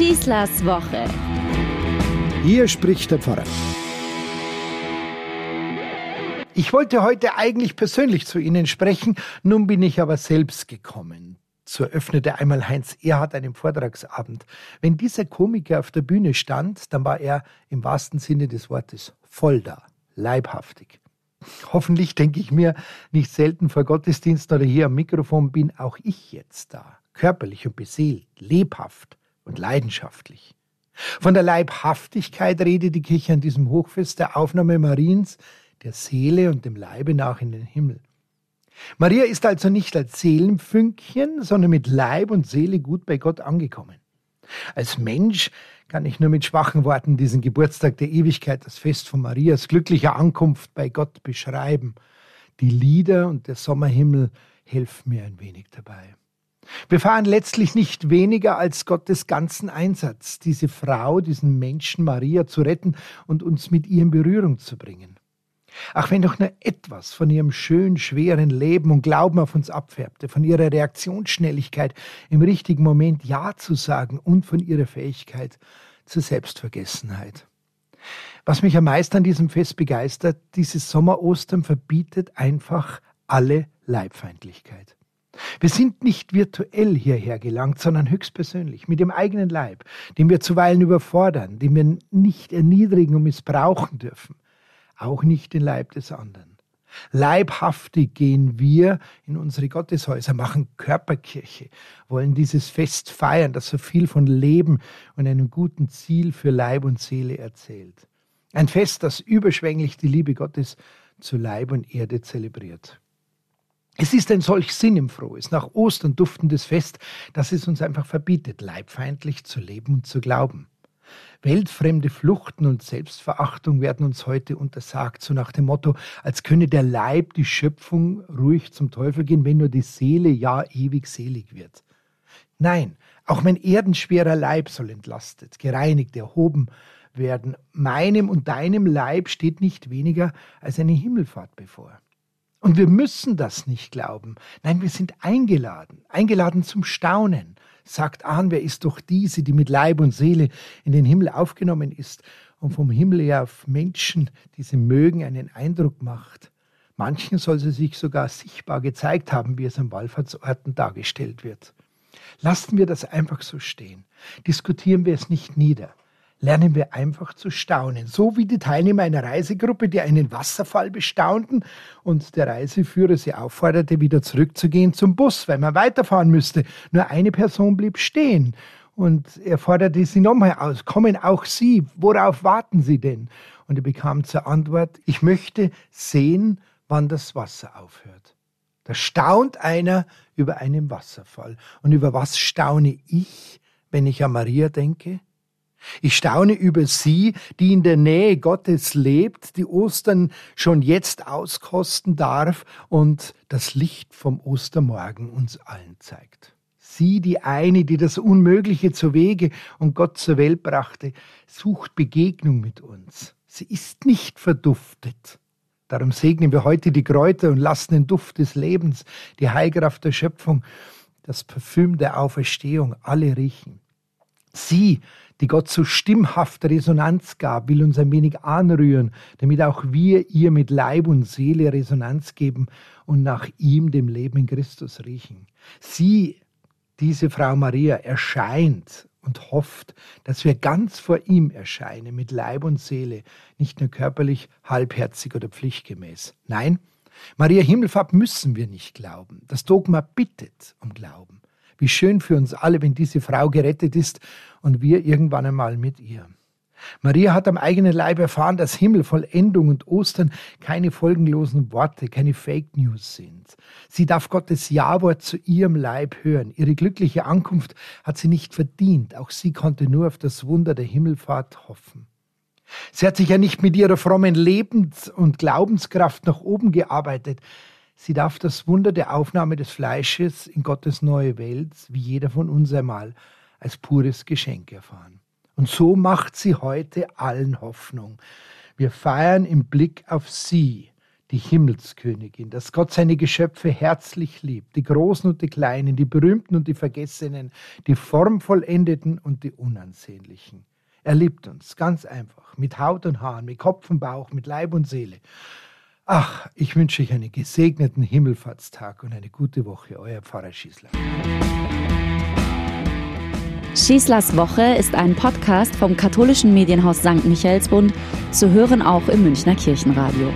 Schießlers Woche. Hier spricht der Pfarrer. Ich wollte heute eigentlich persönlich zu Ihnen sprechen, nun bin ich aber selbst gekommen. So öffnete einmal Heinz Erhard einen Vortragsabend. Wenn dieser Komiker auf der Bühne stand, dann war er im wahrsten Sinne des Wortes voll da, leibhaftig. Hoffentlich denke ich mir nicht selten vor Gottesdienst oder hier am Mikrofon bin auch ich jetzt da, körperlich und beseelt, lebhaft und leidenschaftlich. Von der Leibhaftigkeit redet die Kirche an diesem Hochfest der Aufnahme Mariens der Seele und dem Leibe nach in den Himmel. Maria ist also nicht als Seelenfünkchen, sondern mit Leib und Seele gut bei Gott angekommen. Als Mensch kann ich nur mit schwachen Worten diesen Geburtstag der Ewigkeit, das Fest von Marias glücklicher Ankunft bei Gott beschreiben. Die Lieder und der Sommerhimmel helfen mir ein wenig dabei. Wir fahren letztlich nicht weniger als Gottes ganzen Einsatz, diese Frau, diesen Menschen Maria zu retten und uns mit ihr in Berührung zu bringen. Ach, wenn doch nur etwas von ihrem schön schweren Leben und Glauben auf uns abfärbte, von ihrer Reaktionsschnelligkeit im richtigen Moment Ja zu sagen und von ihrer Fähigkeit zur Selbstvergessenheit. Was mich am meisten an diesem Fest begeistert, dieses Sommerostern verbietet einfach alle Leibfeindlichkeit. Wir sind nicht virtuell hierher gelangt, sondern höchstpersönlich, mit dem eigenen Leib, den wir zuweilen überfordern, den wir nicht erniedrigen und missbrauchen dürfen auch nicht den Leib des anderen. Leibhaftig gehen wir in unsere Gotteshäuser, machen Körperkirche, wollen dieses Fest feiern, das so viel von Leben und einem guten Ziel für Leib und Seele erzählt. Ein Fest, das überschwänglich die Liebe Gottes zu Leib und Erde zelebriert. Es ist ein solch sinnenfrohes, nach Ostern duftendes Fest, dass es uns einfach verbietet, leibfeindlich zu leben und zu glauben. Weltfremde Fluchten und Selbstverachtung werden uns heute untersagt, so nach dem Motto, als könne der Leib, die Schöpfung ruhig zum Teufel gehen, wenn nur die Seele ja ewig selig wird. Nein, auch mein erdenschwerer Leib soll entlastet, gereinigt, erhoben werden. Meinem und deinem Leib steht nicht weniger als eine Himmelfahrt bevor. Und wir müssen das nicht glauben. Nein, wir sind eingeladen, eingeladen zum Staunen, sagt an, wer ist doch diese, die mit Leib und Seele in den Himmel aufgenommen ist und vom Himmel her auf Menschen, die sie mögen, einen Eindruck macht. Manchen soll sie sich sogar sichtbar gezeigt haben, wie es an Wallfahrtsorten dargestellt wird. Lassen wir das einfach so stehen. Diskutieren wir es nicht nieder lernen wir einfach zu staunen. So wie die Teilnehmer einer Reisegruppe, die einen Wasserfall bestaunten und der Reiseführer sie aufforderte, wieder zurückzugehen zum Bus, weil man weiterfahren müsste. Nur eine Person blieb stehen und er forderte sie nochmal aus. Kommen auch Sie, worauf warten Sie denn? Und er bekam zur Antwort, ich möchte sehen, wann das Wasser aufhört. Da staunt einer über einen Wasserfall. Und über was staune ich, wenn ich an Maria denke? Ich staune über sie, die in der Nähe Gottes lebt, die Ostern schon jetzt auskosten darf und das Licht vom Ostermorgen uns allen zeigt. Sie, die eine, die das Unmögliche zu Wege und Gott zur Welt brachte, sucht Begegnung mit uns. Sie ist nicht verduftet. Darum segnen wir heute die Kräuter und lassen den Duft des Lebens, die Heilkraft der Schöpfung, das Parfüm der Auferstehung alle riechen. Sie, die Gott so stimmhafte Resonanz gab, will uns ein wenig anrühren, damit auch wir ihr mit Leib und Seele Resonanz geben und nach ihm, dem Leben in Christus, riechen. Sie, diese Frau Maria, erscheint und hofft, dass wir ganz vor ihm erscheinen, mit Leib und Seele, nicht nur körperlich, halbherzig oder pflichtgemäß. Nein, Maria Himmelfahrt müssen wir nicht glauben. Das Dogma bittet um Glauben. Wie schön für uns alle, wenn diese Frau gerettet ist und wir irgendwann einmal mit ihr. Maria hat am eigenen Leib erfahren, dass Himmel, Vollendung und Ostern keine folgenlosen Worte, keine Fake News sind. Sie darf Gottes Ja-Wort zu ihrem Leib hören. Ihre glückliche Ankunft hat sie nicht verdient. Auch sie konnte nur auf das Wunder der Himmelfahrt hoffen. Sie hat sich ja nicht mit ihrer frommen Lebens- und Glaubenskraft nach oben gearbeitet. Sie darf das Wunder der Aufnahme des Fleisches in Gottes neue Welt, wie jeder von uns einmal, als pures Geschenk erfahren. Und so macht sie heute allen Hoffnung. Wir feiern im Blick auf sie, die Himmelskönigin, dass Gott seine Geschöpfe herzlich liebt, die Großen und die Kleinen, die Berühmten und die Vergessenen, die Formvollendeten und die Unansehnlichen. Er liebt uns, ganz einfach, mit Haut und Haaren, mit Kopf und Bauch, mit Leib und Seele. Ach, ich wünsche euch einen gesegneten Himmelfahrtstag und eine gute Woche, euer Pfarrer Schießler. Schießlers Woche ist ein Podcast vom katholischen Medienhaus St. Michaelsbund, zu hören auch im Münchner Kirchenradio.